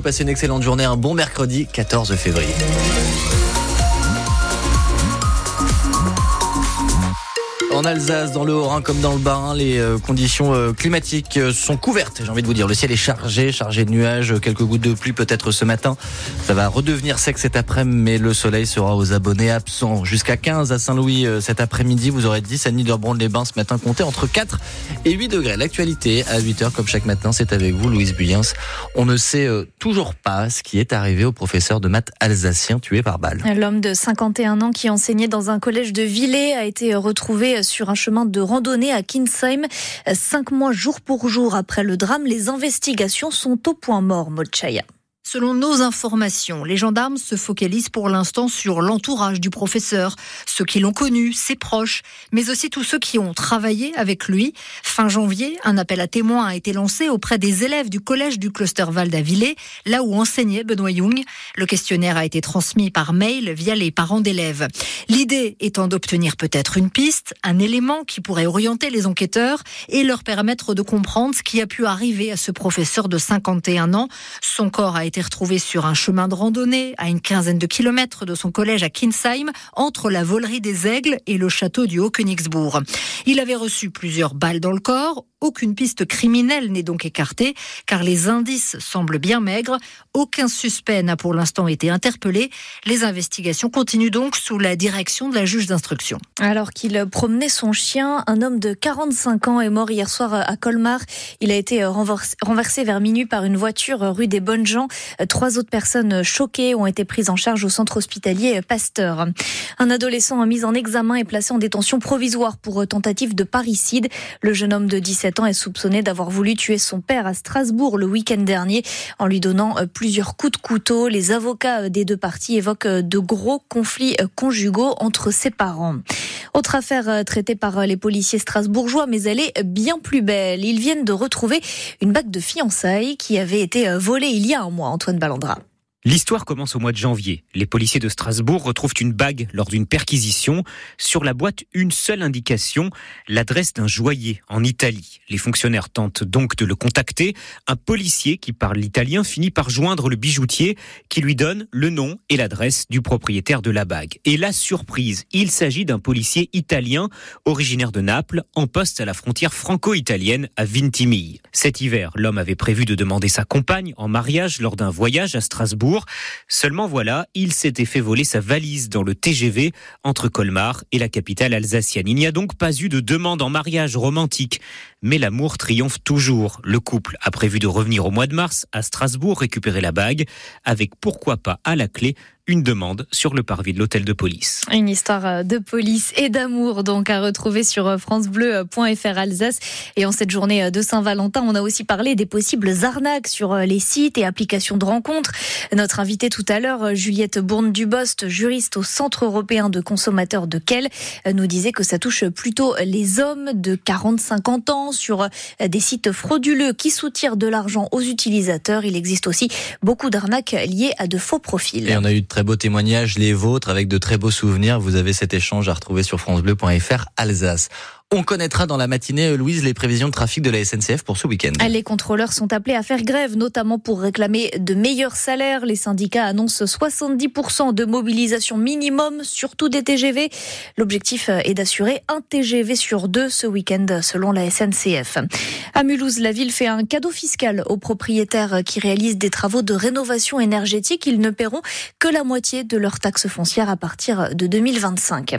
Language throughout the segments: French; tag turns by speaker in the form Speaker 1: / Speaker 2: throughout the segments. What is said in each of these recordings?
Speaker 1: Passez une excellente journée, un bon mercredi 14 février. En Alsace, dans le Haut-Rhin comme dans le Bas-Rhin, les euh, conditions euh, climatiques euh, sont couvertes. J'ai envie de vous dire, le ciel est chargé, chargé de nuages, quelques gouttes de pluie peut-être ce matin. Ça va redevenir sec cet après-midi, mais le soleil sera aux abonnés absents. Jusqu'à 15 à Saint-Louis cet après-midi, vous aurez 10 à Niederbronn-les-Bains ce matin, comptez entre 4 et 8 degrés. L'actualité à 8 heures, comme chaque matin, c'est avec vous, Louise Buyens. On ne sait toujours pas ce qui est arrivé au professeur de maths alsacien tué par balle.
Speaker 2: L'homme de 51 ans qui enseignait dans un collège de Villers a été retrouvé sur un chemin de randonnée à Kinsheim. Cinq mois jour pour jour après le drame, les investigations sont au point mort, Mochaya.
Speaker 3: Selon nos informations, les gendarmes se focalisent pour l'instant sur l'entourage du professeur, ceux qui l'ont connu, ses proches, mais aussi tous ceux qui ont travaillé avec lui. Fin janvier, un appel à témoins a été lancé auprès des élèves du collège du cluster Val d'Avillé, là où enseignait Benoît Young. Le questionnaire a été transmis par mail via les parents d'élèves. L'idée étant d'obtenir peut-être une piste, un élément qui pourrait orienter les enquêteurs et leur permettre de comprendre ce qui a pu arriver à ce professeur de 51 ans. Son corps a été retrouvé sur un chemin de randonnée à une quinzaine de kilomètres de son collège à Kinsheim, entre la volerie des Aigles et le château du Haut-Königsbourg. Il avait reçu plusieurs balles dans le corps. Aucune piste criminelle n'est donc écartée, car les indices semblent bien maigres. Aucun suspect n'a pour l'instant été interpellé. Les investigations continuent donc sous la direction de la juge d'instruction.
Speaker 2: Alors qu'il promenait son chien, un homme de 45 ans est mort hier soir à Colmar. Il a été renversé vers minuit par une voiture rue des Bonnes Gens. Trois autres personnes choquées ont été prises en charge au centre hospitalier Pasteur. Un adolescent mis en examen est placé en détention provisoire pour tentative de parricide. Le jeune homme de 17 ans est soupçonné d'avoir voulu tuer son père à Strasbourg le week-end dernier en lui donnant plusieurs coups de couteau. Les avocats des deux parties évoquent de gros conflits conjugaux entre ses parents. Autre affaire traitée par les policiers strasbourgeois, mais elle est bien plus belle. Ils viennent de retrouver une bague de fiançailles qui avait été volée il y a un mois. Antoine Ballandra.
Speaker 4: L'histoire commence au mois de janvier. Les policiers de Strasbourg retrouvent une bague lors d'une perquisition. Sur la boîte, une seule indication, l'adresse d'un joaillier en Italie. Les fonctionnaires tentent donc de le contacter. Un policier qui parle l'italien finit par joindre le bijoutier qui lui donne le nom et l'adresse du propriétaire de la bague. Et la surprise, il s'agit d'un policier italien originaire de Naples en poste à la frontière franco-italienne à Vintimille. Cet hiver, l'homme avait prévu de demander sa compagne en mariage lors d'un voyage à Strasbourg Seulement voilà, il s'était fait voler sa valise dans le TGV entre Colmar et la capitale alsacienne. Il n'y a donc pas eu de demande en mariage romantique, mais l'amour triomphe toujours. Le couple a prévu de revenir au mois de mars à Strasbourg récupérer la bague, avec pourquoi pas à la clé une demande sur le parvis de l'hôtel de police.
Speaker 2: Une histoire euh, de police et d'amour donc à retrouver sur euh, francebleu.fr Alsace. Et en cette journée euh, de Saint-Valentin, on a aussi parlé des possibles arnaques sur les sites et applications de rencontres. Notre invitée tout à l'heure, Juliette Bourne-Dubost, juriste au Centre européen de consommateurs de Quel, nous disait que ça touche plutôt les hommes de 40-50 ans sur des sites frauduleux qui soutirent de l'argent aux utilisateurs. Il existe aussi beaucoup d'arnaques liées à de faux profils.
Speaker 1: Et on a eu très beaux témoignages, les vôtres, avec de très beaux souvenirs. Vous avez cet échange à retrouver sur francebleu.fr Alsace. On connaîtra dans la matinée, Louise, les prévisions de trafic de la SNCF pour ce week-end.
Speaker 2: Les contrôleurs sont appelés à faire grève, notamment pour réclamer de meilleurs salaires. Les syndicats annoncent 70% de mobilisation minimum, surtout des TGV. L'objectif est d'assurer un TGV sur deux ce week-end, selon la SNCF. À Mulhouse, la ville fait un cadeau fiscal aux propriétaires qui réalisent des travaux de rénovation énergétique. Ils ne paieront que la moitié de leur taxe foncière à partir de 2025.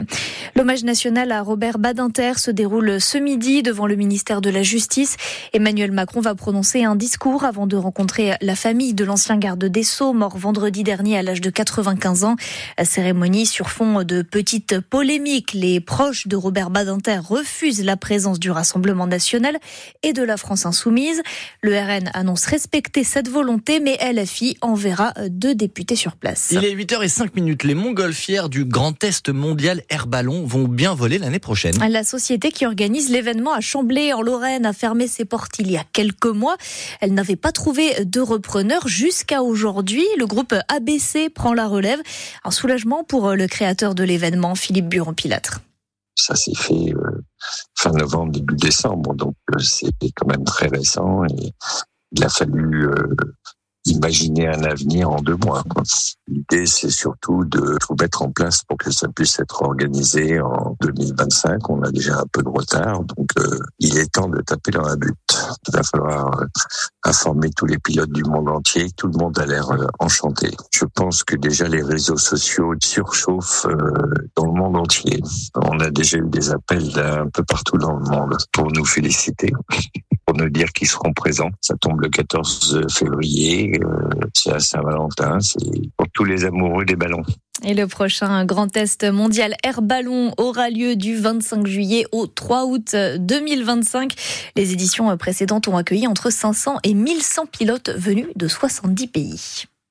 Speaker 2: L'hommage national à Robert Badinter se déroule déroule ce midi devant le ministère de la Justice. Emmanuel Macron va prononcer un discours avant de rencontrer la famille de l'ancien garde des Sceaux, mort vendredi dernier à l'âge de 95 ans. cérémonie sur fond de petites polémiques. Les proches de Robert Badinter refusent la présence du Rassemblement national et de la France insoumise. Le RN annonce respecter cette volonté, mais LFI enverra deux députés sur place.
Speaker 1: Il est 8h05 Les montgolfières du Grand Est mondial Air Ballon vont bien voler l'année prochaine.
Speaker 2: La société qui organise l'événement à Chamblay en Lorraine a fermé ses portes il y a quelques mois. Elle n'avait pas trouvé de repreneur jusqu'à aujourd'hui. Le groupe ABC prend la relève. Un soulagement pour le créateur de l'événement, Philippe Buron-Pilâtre.
Speaker 5: Ça s'est fait euh, fin novembre, début décembre, donc euh, c'est quand même très récent et il a fallu euh, imaginer un avenir en deux mois. L'idée, c'est surtout de tout mettre en place pour que ça puisse être organisé en 2025. On a déjà un peu de retard, donc euh, il est temps de taper dans la butte. Il va falloir euh, informer tous les pilotes du monde entier. Tout le monde a l'air euh, enchanté. Je pense que déjà les réseaux sociaux surchauffent dans le monde entier. On a déjà eu des appels d'un peu partout dans le monde pour nous féliciter pour nous dire qu'ils seront présents. Ça tombe le 14 février, c'est à Saint-Valentin, c'est pour tous les amoureux des ballons.
Speaker 2: Et le prochain Grand Test mondial Air Ballon aura lieu du 25 juillet au 3 août 2025. Les éditions précédentes ont accueilli entre 500 et 1100 pilotes venus de 70 pays.